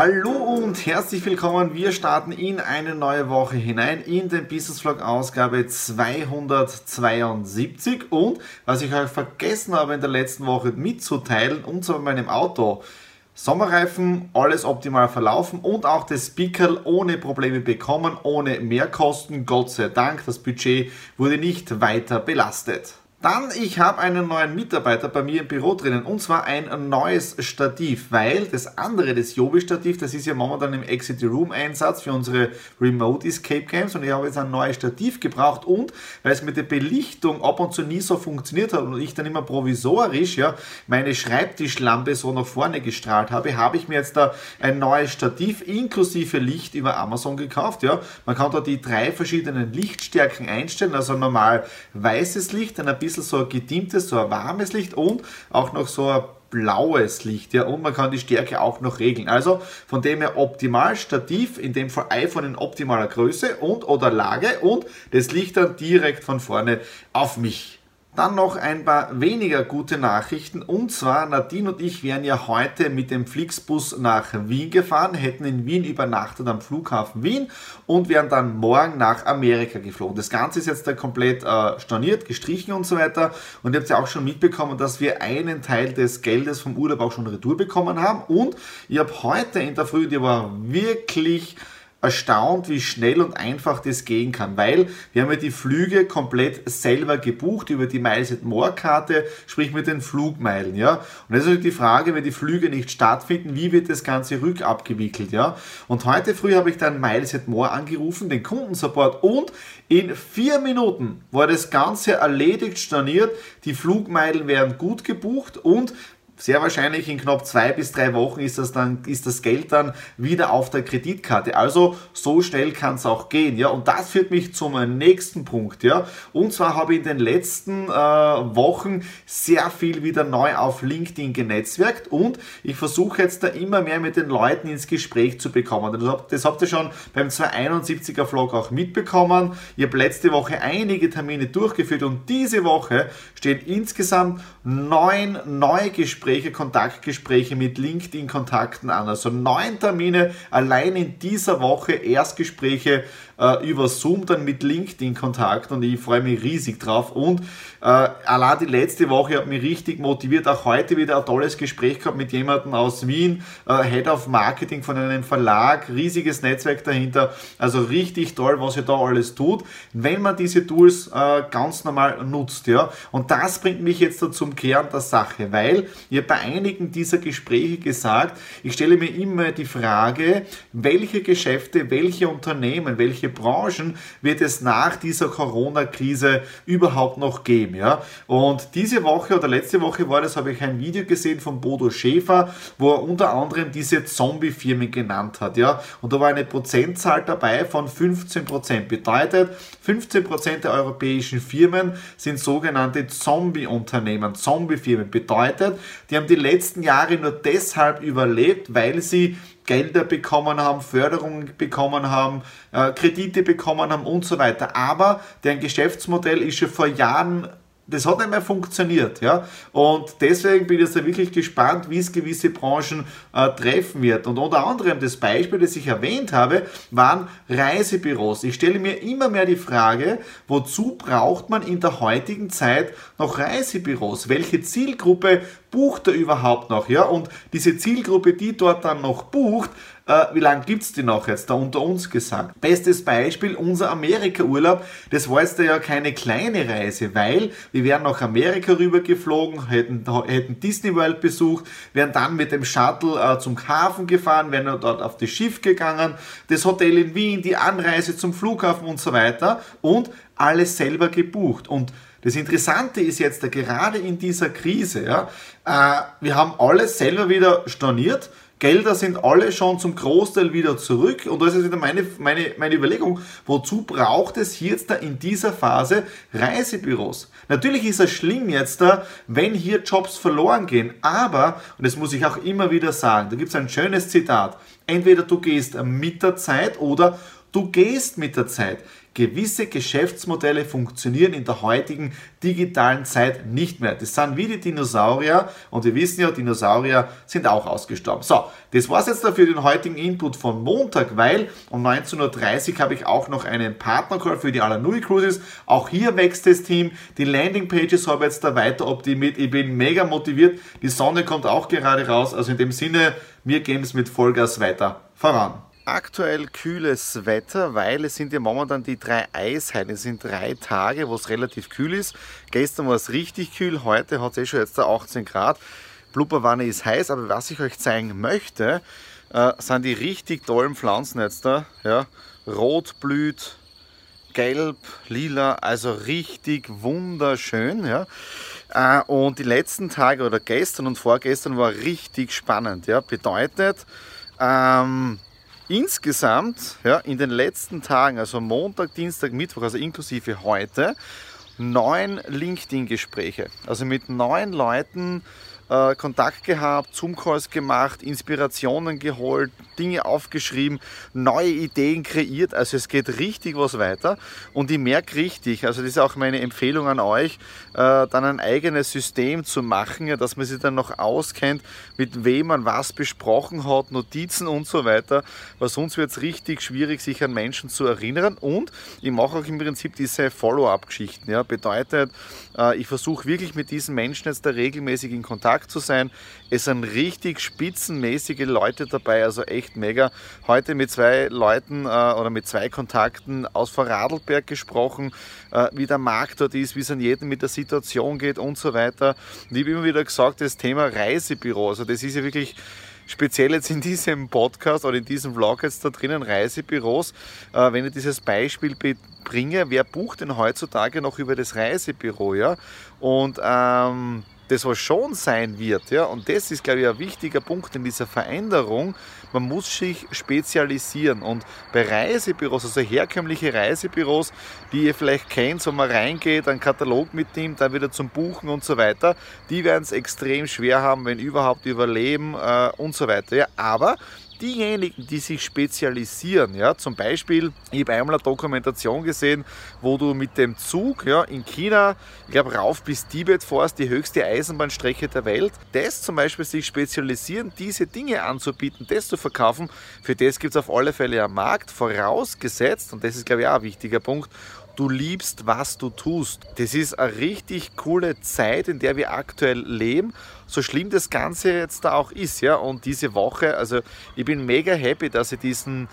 Hallo und herzlich willkommen. Wir starten in eine neue Woche hinein in den Business Vlog Ausgabe 272 und was ich euch vergessen habe in der letzten Woche mitzuteilen, und zwar meinem Auto. Sommerreifen, alles optimal verlaufen und auch das Speaker ohne Probleme bekommen, ohne Mehrkosten. Gott sei Dank, das Budget wurde nicht weiter belastet. Dann, ich habe einen neuen Mitarbeiter bei mir im Büro drinnen und zwar ein neues Stativ, weil das andere, das Jobi-Stativ, das ist ja momentan im Exit Room Einsatz für unsere Remote Escape Games und ich habe jetzt ein neues Stativ gebraucht und weil es mit der Belichtung ab und zu nie so funktioniert hat und ich dann immer provisorisch ja meine Schreibtischlampe so nach vorne gestrahlt habe, habe ich mir jetzt da ein neues Stativ inklusive Licht über Amazon gekauft. Ja, man kann da die drei verschiedenen Lichtstärken einstellen, also normal weißes Licht, dann ein bisschen bisschen so ein gedimmtes, so ein warmes Licht und auch noch so ein blaues Licht, ja, und man kann die Stärke auch noch regeln. Also von dem her optimal, Stativ, in dem Fall iPhone in optimaler Größe und oder Lage und das Licht dann direkt von vorne auf mich. Dann noch ein paar weniger gute Nachrichten. Und zwar, Nadine und ich wären ja heute mit dem Flixbus nach Wien gefahren, hätten in Wien übernachtet am Flughafen Wien und wären dann morgen nach Amerika geflogen. Das Ganze ist jetzt da komplett äh, storniert, gestrichen und so weiter. Und ihr habt ja auch schon mitbekommen, dass wir einen Teil des Geldes vom Urlaub auch schon retour bekommen haben. Und ich habe heute in der Früh, die war wirklich erstaunt, wie schnell und einfach das gehen kann, weil wir haben ja die Flüge komplett selber gebucht über die Miles at More Karte, sprich mit den Flugmeilen, ja. Und das ist die Frage, wenn die Flüge nicht stattfinden, wie wird das Ganze rückabgewickelt, ja. Und heute früh habe ich dann Miles at More angerufen, den Kundensupport und in vier Minuten war das Ganze erledigt, storniert, die Flugmeilen werden gut gebucht und sehr wahrscheinlich in knapp zwei bis drei Wochen ist das dann, ist das Geld dann wieder auf der Kreditkarte. Also so schnell kann es auch gehen, ja. Und das führt mich zum nächsten Punkt, ja. Und zwar habe ich in den letzten äh, Wochen sehr viel wieder neu auf LinkedIn genetzwerkt und ich versuche jetzt da immer mehr mit den Leuten ins Gespräch zu bekommen. Das habt, das habt ihr schon beim 271er Vlog auch mitbekommen. Ich habe letzte Woche einige Termine durchgeführt und diese Woche stehen insgesamt neun neue Gespräche Gespräche, Kontaktgespräche mit LinkedIn-Kontakten an. Also neun Termine allein in dieser Woche, Erstgespräche äh, über Zoom, dann mit LinkedIn-Kontakt und ich freue mich riesig drauf. Und äh, allein die letzte Woche hat mich richtig motiviert. Auch heute wieder ein tolles Gespräch gehabt mit jemandem aus Wien, äh, Head of Marketing von einem Verlag, riesiges Netzwerk dahinter. Also richtig toll, was ihr da alles tut, wenn man diese Tools äh, ganz normal nutzt. Ja? Und das bringt mich jetzt zum Kern der Sache, weil ich habe bei einigen dieser Gespräche gesagt, ich stelle mir immer die Frage, welche Geschäfte, welche Unternehmen, welche Branchen wird es nach dieser Corona-Krise überhaupt noch geben. Ja? Und diese Woche oder letzte Woche war das, habe ich ein Video gesehen von Bodo Schäfer, wo er unter anderem diese Zombie-Firmen genannt hat. Ja? Und da war eine Prozentzahl dabei von 15 Prozent. Bedeutet, 15 Prozent der europäischen Firmen sind sogenannte Zombie-Unternehmen, Zombie-Firmen. Bedeutet, die haben die letzten Jahre nur deshalb überlebt, weil sie Gelder bekommen haben, Förderungen bekommen haben, äh, Kredite bekommen haben und so weiter. Aber deren Geschäftsmodell ist schon vor Jahren das hat nicht mehr funktioniert. Ja? Und deswegen bin ich jetzt wirklich gespannt, wie es gewisse Branchen äh, treffen wird. Und unter anderem das Beispiel, das ich erwähnt habe, waren Reisebüros. Ich stelle mir immer mehr die Frage, wozu braucht man in der heutigen Zeit noch Reisebüros? Welche Zielgruppe bucht er überhaupt noch? Ja? Und diese Zielgruppe, die dort dann noch bucht, äh, wie lange gibt es die noch jetzt, da unter uns gesagt. Bestes Beispiel, unser Amerika-Urlaub, das war jetzt ja keine kleine Reise, weil wir wären nach Amerika rübergeflogen, hätten, hätten Disney World besucht, wären dann mit dem Shuttle äh, zum Hafen gefahren, wären dort auf das Schiff gegangen, das Hotel in Wien, die Anreise zum Flughafen und so weiter und alles selber gebucht. Und das Interessante ist jetzt gerade in dieser Krise, ja, äh, wir haben alles selber wieder storniert. Gelder sind alle schon zum Großteil wieder zurück. Und da ist jetzt wieder meine, meine, meine Überlegung, wozu braucht es jetzt da in dieser Phase Reisebüros? Natürlich ist es schlimm jetzt da, wenn hier Jobs verloren gehen. Aber, und das muss ich auch immer wieder sagen, da gibt es ein schönes Zitat. Entweder du gehst mit der Zeit oder du gehst mit der Zeit. Gewisse Geschäftsmodelle funktionieren in der heutigen digitalen Zeit nicht mehr. Das sind wie die Dinosaurier und wir wissen ja, Dinosaurier sind auch ausgestorben. So, das war's jetzt dafür den heutigen Input von Montag, weil um 19.30 Uhr habe ich auch noch einen Partnercall für die Alanui Cruises. Auch hier wächst das Team. Die Landingpages habe ich jetzt da weiter optimiert. Ich bin mega motiviert. Die Sonne kommt auch gerade raus. Also in dem Sinne, wir gehen es mit Vollgas weiter voran aktuell kühles Wetter, weil es sind ja momentan die drei Eisheiten. Es sind drei Tage, wo es relativ kühl ist. Gestern war es richtig kühl, heute hat es eh schon jetzt 18 Grad. Blubberwanne ist heiß, aber was ich euch zeigen möchte, äh, sind die richtig tollen Pflanzen jetzt da. Ja, rot blüht, gelb, lila, also richtig wunderschön. Ja. Äh, und die letzten Tage oder gestern und vorgestern war richtig spannend. Ja. Bedeutet, ähm, insgesamt ja, in den letzten Tagen, also Montag, Dienstag, Mittwoch, also inklusive heute, neun LinkedIn-Gespräche. Also mit neun Leuten äh, Kontakt gehabt, Zoom-Calls gemacht, Inspirationen geholt, Dinge aufgeschrieben, neue Ideen kreiert. Also es geht richtig was weiter und ich merke richtig, also das ist auch meine Empfehlung an euch, äh, dann ein eigenes System zu machen, ja, dass man sich dann noch auskennt, mit wem man was besprochen hat, Notizen und so weiter, weil sonst wird es richtig schwierig, sich an Menschen zu erinnern und ich mache auch im Prinzip diese Follow-up-Geschichten. Ja. Bedeutet, äh, ich versuche wirklich mit diesen Menschen jetzt da regelmäßig in Kontakt zu sein. Es sind richtig spitzenmäßige Leute dabei, also echt mega. Heute mit zwei Leuten äh, oder mit zwei Kontakten aus Vorarlberg gesprochen, äh, wie der Markt dort ist, wie es an jedem mit der Situation geht und so weiter. Und ich habe immer wieder gesagt, das Thema Reisebüro, also das ist ja wirklich speziell jetzt in diesem Podcast oder in diesem Vlog jetzt da drinnen Reisebüros, äh, wenn ich dieses Beispiel bringe, wer bucht denn heutzutage noch über das Reisebüro, ja? Und ähm, das was schon sein wird, ja, und das ist, glaube ich, ein wichtiger Punkt in dieser Veränderung. Man muss sich spezialisieren und bei Reisebüros, also herkömmliche Reisebüros, die ihr vielleicht kennt, wo man reingeht, einen Katalog mitnimmt, dann wieder zum Buchen und so weiter, die werden es extrem schwer haben, wenn überhaupt überleben äh, und so weiter. Ja, aber diejenigen, die sich spezialisieren, ja, zum Beispiel, ich habe einmal eine Dokumentation gesehen, wo du mit dem Zug ja, in China, ich glaube, rauf bis Tibet fährst, die höchste Eisenbahnstrecke der Welt, das zum Beispiel sich spezialisieren, diese Dinge anzubieten, das zu verkaufen, für das gibt es auf alle Fälle einen Markt, vorausgesetzt, und das ist, glaube ich, auch ein wichtiger Punkt, du liebst, was du tust. Das ist eine richtig coole Zeit, in der wir aktuell leben. So schlimm das Ganze jetzt da auch ist, ja. Und diese Woche, also ich bin mega happy, dass ich diesen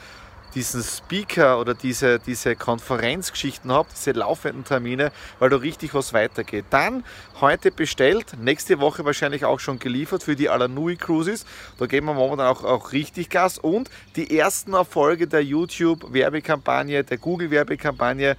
diesen Speaker oder diese, diese Konferenzgeschichten habe, diese laufenden Termine, weil da richtig was weitergeht. Dann heute bestellt, nächste Woche wahrscheinlich auch schon geliefert für die Alanui Cruises. Da geben wir momentan auch, auch richtig Gas und die ersten Erfolge der YouTube-Werbekampagne, der Google-Werbekampagne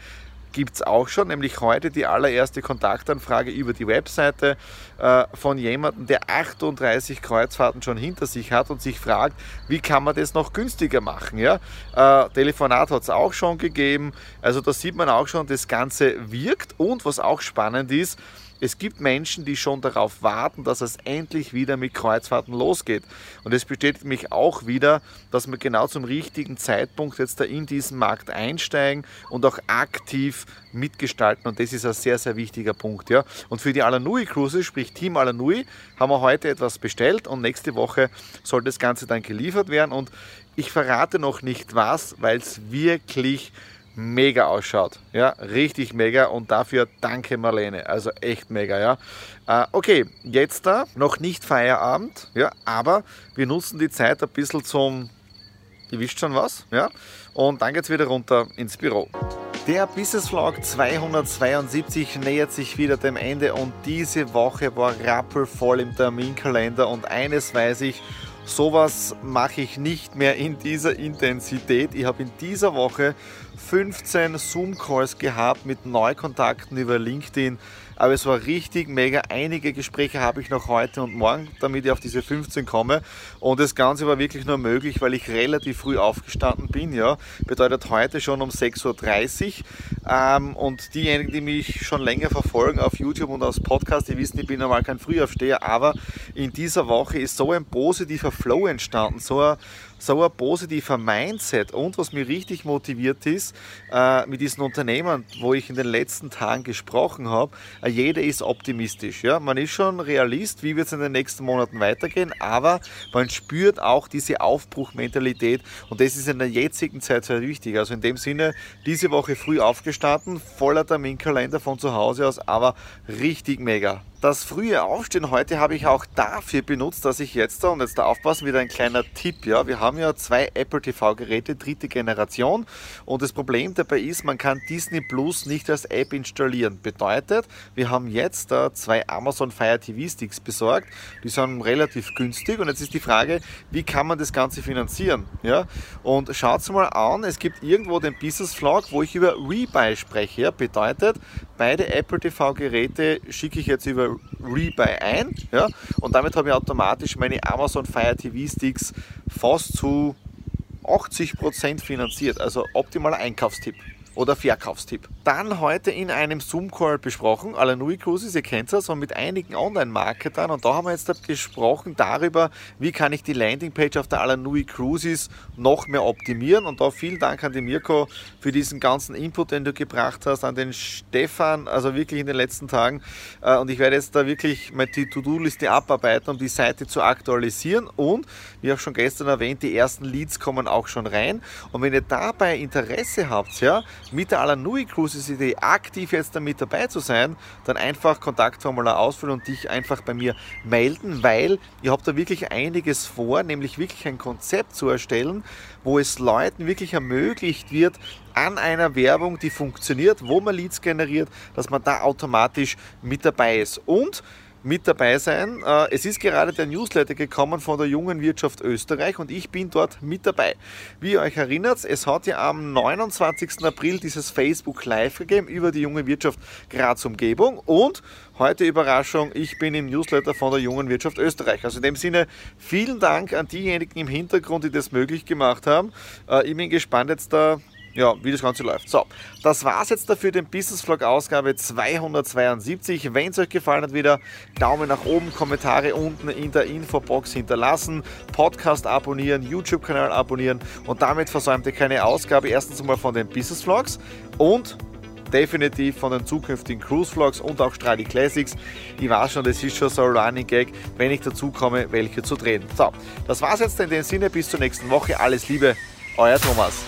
gibt es auch schon, nämlich heute die allererste Kontaktanfrage über die Webseite äh, von jemandem, der 38 Kreuzfahrten schon hinter sich hat und sich fragt, wie kann man das noch günstiger machen. Ja? Äh, Telefonat hat es auch schon gegeben, also da sieht man auch schon, das Ganze wirkt und was auch spannend ist, es gibt Menschen, die schon darauf warten, dass es endlich wieder mit Kreuzfahrten losgeht. Und es bestätigt mich auch wieder, dass wir genau zum richtigen Zeitpunkt jetzt da in diesen Markt einsteigen und auch aktiv mitgestalten. Und das ist ein sehr, sehr wichtiger Punkt. Ja. Und für die Alanui Cruises, sprich Team Alanui, haben wir heute etwas bestellt und nächste Woche soll das Ganze dann geliefert werden. Und ich verrate noch nicht was, weil es wirklich mega ausschaut. Ja, richtig mega und dafür danke Marlene. Also echt mega, ja. Äh, okay, jetzt da noch nicht Feierabend, ja, aber wir nutzen die Zeit ein bisschen zum ihr wisst schon was, ja. Und dann geht es wieder runter ins Büro. Der Business Vlog 272 nähert sich wieder dem Ende und diese Woche war rappelvoll im Terminkalender und eines weiß ich, sowas mache ich nicht mehr in dieser Intensität. Ich habe in dieser Woche 15 Zoom-Calls gehabt mit Neukontakten über LinkedIn aber es war richtig mega. Einige Gespräche habe ich noch heute und morgen, damit ich auf diese 15 komme. Und das Ganze war wirklich nur möglich, weil ich relativ früh aufgestanden bin. Ja. Bedeutet heute schon um 6.30 Uhr. Ähm, und diejenigen, die mich schon länger verfolgen auf YouTube und aus Podcast, die wissen, ich bin normal kein Frühaufsteher, aber in dieser Woche ist so ein positiver Flow entstanden, so ein so ein positiver Mindset und was mir richtig motiviert ist, äh, mit diesen Unternehmern, wo ich in den letzten Tagen gesprochen habe, äh, jeder ist optimistisch. Ja? Man ist schon Realist, wie wird es in den nächsten Monaten weitergehen, aber man spürt auch diese Aufbruchmentalität und das ist in der jetzigen Zeit sehr wichtig. Also in dem Sinne, diese Woche früh aufgestanden, voller Terminkalender von zu Hause aus, aber richtig mega. Das frühe Aufstehen heute habe ich auch dafür benutzt, dass ich jetzt da, und jetzt da aufpassen, wieder ein kleiner Tipp, ja, wir haben ja zwei Apple TV Geräte, dritte Generation. Und das Problem dabei ist, man kann Disney Plus nicht als App installieren. Bedeutet, wir haben jetzt da zwei Amazon Fire TV Sticks besorgt, die sind relativ günstig. Und jetzt ist die Frage, wie kann man das Ganze finanzieren, ja, und schaut mal an, es gibt irgendwo den Business Vlog, wo ich über Rebuy spreche, bedeutet, beide Apple TV Geräte schicke ich jetzt über Rebuy ein ja, und damit habe ich automatisch meine Amazon Fire TV Sticks fast zu 80% finanziert. Also optimaler Einkaufstipp oder Verkaufstipp. Dann heute in einem Zoom-Call besprochen, Alanui Cruises, ihr kennt das, und mit einigen Online-Marketern. Und da haben wir jetzt gesprochen darüber, wie kann ich die Landingpage auf der Alanui Cruises noch mehr optimieren. Und da vielen Dank an den Mirko für diesen ganzen Input, den du gebracht hast, an den Stefan, also wirklich in den letzten Tagen. Äh, und ich werde jetzt da wirklich mal die To-Do-Liste abarbeiten, um die Seite zu aktualisieren. Und, wie auch schon gestern erwähnt, die ersten Leads kommen auch schon rein. Und wenn ihr dabei Interesse habt, ja, mit der Alanui Cruises Idee aktiv jetzt damit dabei zu sein, dann einfach Kontaktformular ausfüllen und dich einfach bei mir melden, weil ihr habt da wirklich einiges vor, nämlich wirklich ein Konzept zu erstellen, wo es Leuten wirklich ermöglicht wird, an einer Werbung, die funktioniert, wo man Leads generiert, dass man da automatisch mit dabei ist. Und mit dabei sein. Äh, es ist gerade der Newsletter gekommen von der Jungen Wirtschaft Österreich und ich bin dort mit dabei. Wie ihr euch erinnert, es hat ja am 29. April dieses Facebook Live gegeben über die Junge Wirtschaft Graz Umgebung und heute Überraschung, ich bin im Newsletter von der Jungen Wirtschaft Österreich. Also in dem Sinne vielen Dank an diejenigen im Hintergrund, die das möglich gemacht haben. Äh, ich bin gespannt jetzt da ja, wie das Ganze läuft. So, das war's jetzt dafür, den Business Vlog Ausgabe 272. Wenn es euch gefallen hat, wieder Daumen nach oben, Kommentare unten in der Infobox hinterlassen, Podcast abonnieren, YouTube-Kanal abonnieren und damit versäumt ihr keine Ausgabe. Erstens einmal von den Business Vlogs und definitiv von den zukünftigen Cruise Vlogs und auch Stradi Classics. Ich weiß schon, das ist schon so ein Running Gag, wenn ich dazu komme, welche zu drehen. So, das war's jetzt in dem Sinne. Bis zur nächsten Woche. Alles Liebe, euer Thomas.